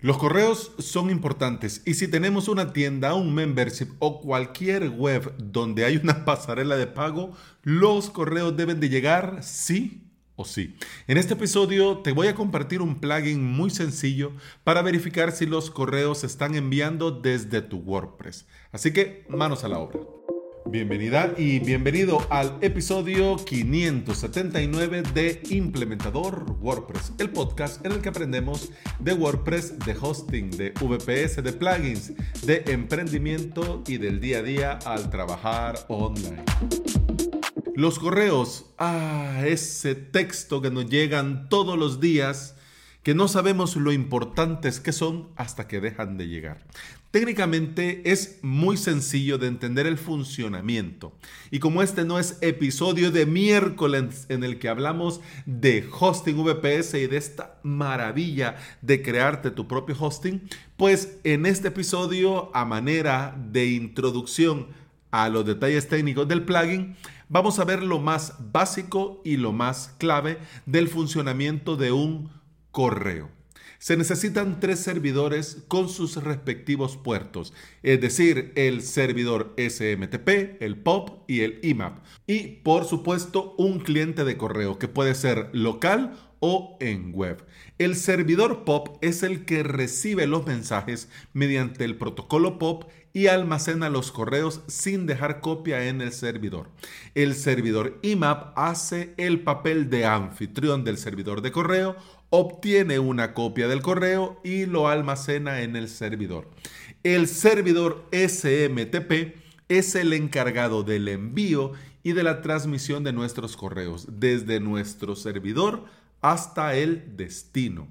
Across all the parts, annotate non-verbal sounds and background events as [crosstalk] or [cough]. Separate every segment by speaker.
Speaker 1: Los correos son importantes y si tenemos una tienda, un membership o cualquier web donde hay una [laughs] pasarela de pago, los correos deben de llegar sí o sí. En este episodio te voy a compartir un plugin muy sencillo para verificar si los correos se están enviando desde tu WordPress. Así que manos a la obra. Bienvenida y bienvenido al episodio 579 de Implementador WordPress, el podcast en el que aprendemos de WordPress, de hosting, de VPS, de plugins, de emprendimiento y del día a día al trabajar online. Los correos, ah, ese texto que nos llegan todos los días que no sabemos lo importantes que son hasta que dejan de llegar. Técnicamente es muy sencillo de entender el funcionamiento. Y como este no es episodio de miércoles en el que hablamos de hosting VPS y de esta maravilla de crearte tu propio hosting, pues en este episodio, a manera de introducción a los detalles técnicos del plugin, vamos a ver lo más básico y lo más clave del funcionamiento de un correo. Se necesitan tres servidores con sus respectivos puertos, es decir, el servidor SMTP, el POP y el IMAP. Y por supuesto un cliente de correo que puede ser local o en web. El servidor POP es el que recibe los mensajes mediante el protocolo POP y almacena los correos sin dejar copia en el servidor. El servidor IMAP hace el papel de anfitrión del servidor de correo obtiene una copia del correo y lo almacena en el servidor. El servidor SMTP es el encargado del envío y de la transmisión de nuestros correos desde nuestro servidor hasta el destino.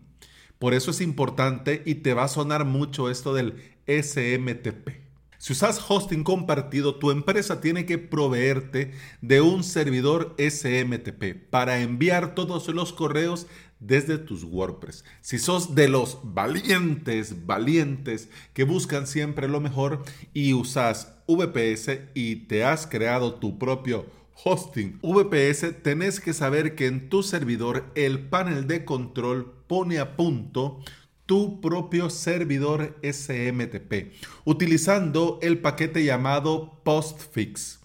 Speaker 1: Por eso es importante y te va a sonar mucho esto del SMTP. Si usas hosting compartido, tu empresa tiene que proveerte de un servidor SMTP para enviar todos los correos desde tus WordPress. Si sos de los valientes, valientes que buscan siempre lo mejor y usas VPS y te has creado tu propio hosting VPS, tenés que saber que en tu servidor el panel de control pone a punto tu propio servidor SMTP utilizando el paquete llamado Postfix.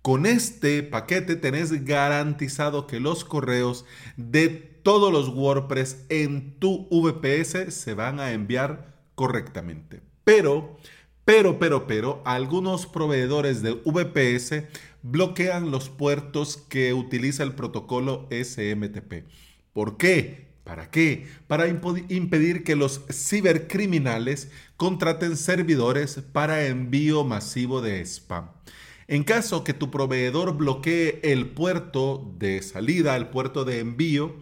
Speaker 1: Con este paquete tenés garantizado que los correos de todos los WordPress en tu VPS se van a enviar correctamente. Pero, pero, pero, pero, algunos proveedores de VPS bloquean los puertos que utiliza el protocolo SMTP. ¿Por qué? ¿Para qué? Para impedir que los cibercriminales contraten servidores para envío masivo de spam. En caso que tu proveedor bloquee el puerto de salida, el puerto de envío,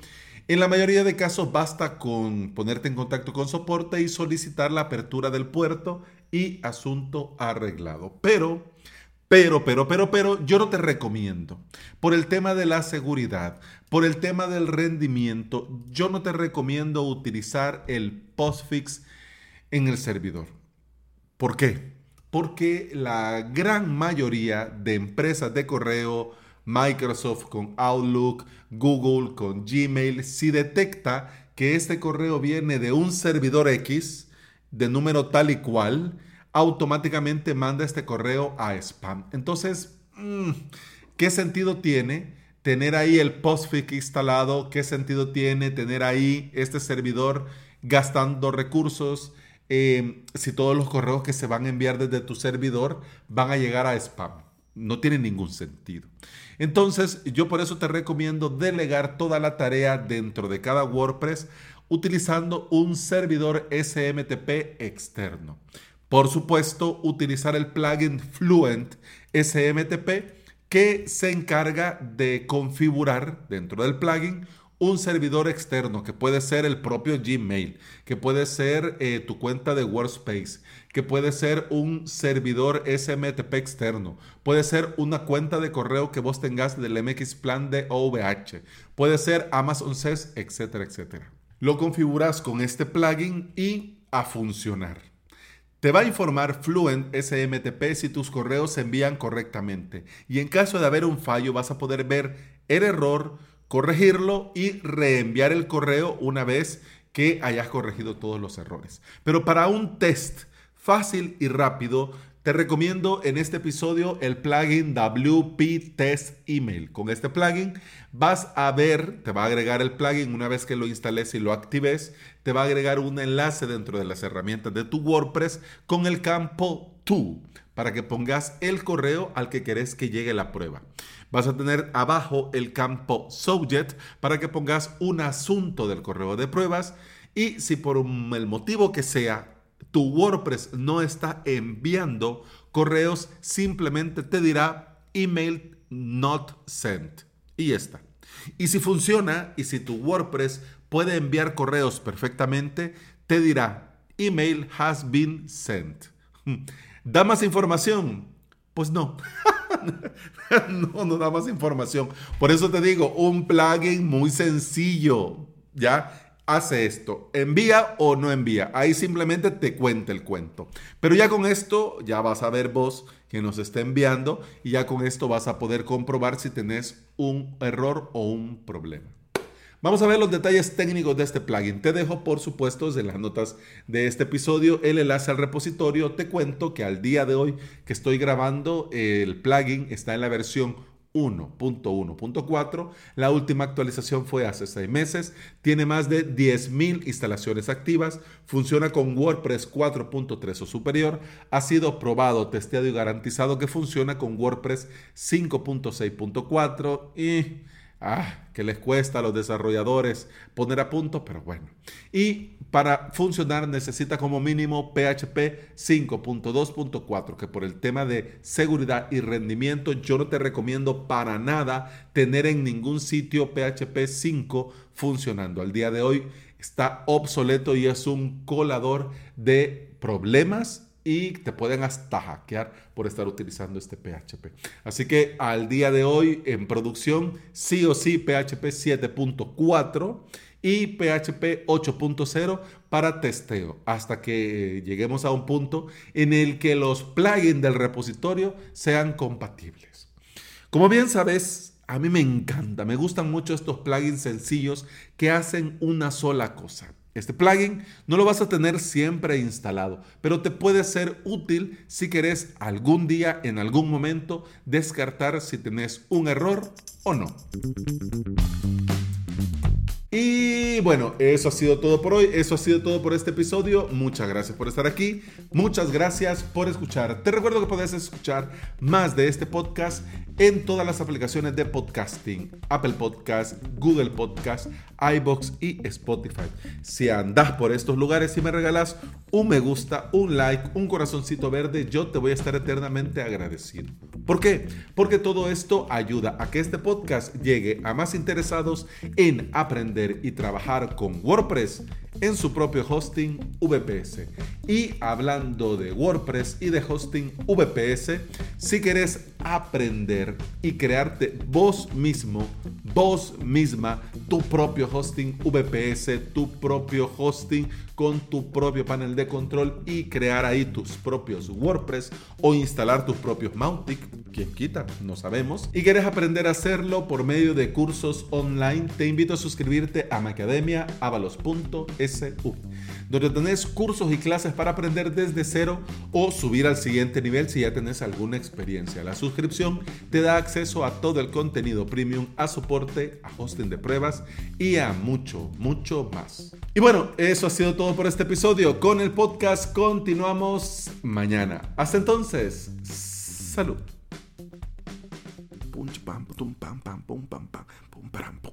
Speaker 1: en la mayoría de casos basta con ponerte en contacto con soporte y solicitar la apertura del puerto y asunto arreglado. Pero pero, pero, pero, pero, yo no te recomiendo. Por el tema de la seguridad, por el tema del rendimiento, yo no te recomiendo utilizar el postfix en el servidor. ¿Por qué? Porque la gran mayoría de empresas de correo, Microsoft con Outlook, Google con Gmail, si detecta que este correo viene de un servidor X, de número tal y cual, automáticamente manda este correo a spam. Entonces, mm, ¿qué sentido tiene tener ahí el postfix instalado? ¿Qué sentido tiene tener ahí este servidor gastando recursos? Eh, si todos los correos que se van a enviar desde tu servidor van a llegar a spam. No tiene ningún sentido. Entonces, yo por eso te recomiendo delegar toda la tarea dentro de cada WordPress utilizando un servidor SMTP externo. Por supuesto, utilizar el plugin Fluent SMTP que se encarga de configurar dentro del plugin un servidor externo que puede ser el propio Gmail, que puede ser eh, tu cuenta de Workspace, que puede ser un servidor SMTP externo, puede ser una cuenta de correo que vos tengas del MX Plan de OVH, puede ser Amazon SES, etcétera, etcétera. Lo configuras con este plugin y a funcionar. Te va a informar Fluent SMTP si tus correos se envían correctamente. Y en caso de haber un fallo vas a poder ver el error, corregirlo y reenviar el correo una vez que hayas corregido todos los errores. Pero para un test fácil y rápido, te recomiendo en este episodio el plugin WP Test Email. Con este plugin vas a ver, te va a agregar el plugin una vez que lo instales y lo actives, te va a agregar un enlace dentro de las herramientas de tu WordPress con el campo To para que pongas el correo al que querés que llegue la prueba. Vas a tener abajo el campo Subject para que pongas un asunto del correo de pruebas y si por el motivo que sea tu WordPress no está enviando correos, simplemente te dirá email not sent. Y ya está. Y si funciona y si tu WordPress puede enviar correos perfectamente, te dirá email has been sent. [laughs] ¿Da más información? Pues no. [laughs] no, no da más información. Por eso te digo, un plugin muy sencillo. ¿Ya? Hace esto, envía o no envía. Ahí simplemente te cuenta el cuento. Pero ya con esto, ya vas a ver vos que nos está enviando y ya con esto vas a poder comprobar si tenés un error o un problema. Vamos a ver los detalles técnicos de este plugin. Te dejo, por supuesto, desde las notas de este episodio el enlace al repositorio. Te cuento que al día de hoy que estoy grabando, el plugin está en la versión 1.1.4. La última actualización fue hace seis meses. Tiene más de 10.000 instalaciones activas. Funciona con WordPress 4.3 o superior. Ha sido probado, testeado y garantizado que funciona con WordPress 5.6.4 y Ah, que les cuesta a los desarrolladores poner a punto, pero bueno. Y para funcionar necesita como mínimo PHP 5.2.4, que por el tema de seguridad y rendimiento yo no te recomiendo para nada tener en ningún sitio PHP 5 funcionando. Al día de hoy está obsoleto y es un colador de problemas y te pueden hasta hackear por estar utilizando este PHP. Así que al día de hoy en producción, sí o sí PHP 7.4 y PHP 8.0 para testeo hasta que lleguemos a un punto en el que los plugins del repositorio sean compatibles. Como bien sabes, a mí me encanta, me gustan mucho estos plugins sencillos que hacen una sola cosa este plugin no lo vas a tener siempre instalado, pero te puede ser útil si querés algún día, en algún momento, descartar si tenés un error o no. Y bueno, eso ha sido todo por hoy, eso ha sido todo por este episodio. Muchas gracias por estar aquí, muchas gracias por escuchar. Te recuerdo que puedes escuchar más de este podcast en todas las aplicaciones de podcasting, Apple Podcast, Google Podcast, iBox y Spotify. Si andas por estos lugares y me regalas un me gusta, un like, un corazoncito verde, yo te voy a estar eternamente agradecido. ¿Por qué? Porque todo esto ayuda a que este podcast llegue a más interesados en aprender y trabajar con WordPress en su propio hosting VPS. Y hablando de WordPress y de hosting VPS, si quieres aprender y crearte vos mismo, vos misma, tu propio hosting VPS, tu propio hosting con tu propio panel de control y crear ahí tus propios WordPress o instalar tus propios Mautic, quien quita, no sabemos. Y quieres aprender a hacerlo por medio de cursos online, te invito a suscribirte a macademiaavalos.su, donde tenés cursos y clases para aprender desde cero o subir al siguiente nivel si ya tenés alguna experiencia. La suscripción te da acceso a todo el contenido premium, a soporte, a hosting de pruebas y a mucho, mucho más. Y bueno, eso ha sido todo por este episodio. Con el podcast continuamos mañana. Hasta entonces, salud tum, pam, pam, pum, pam, pam, pum, pam,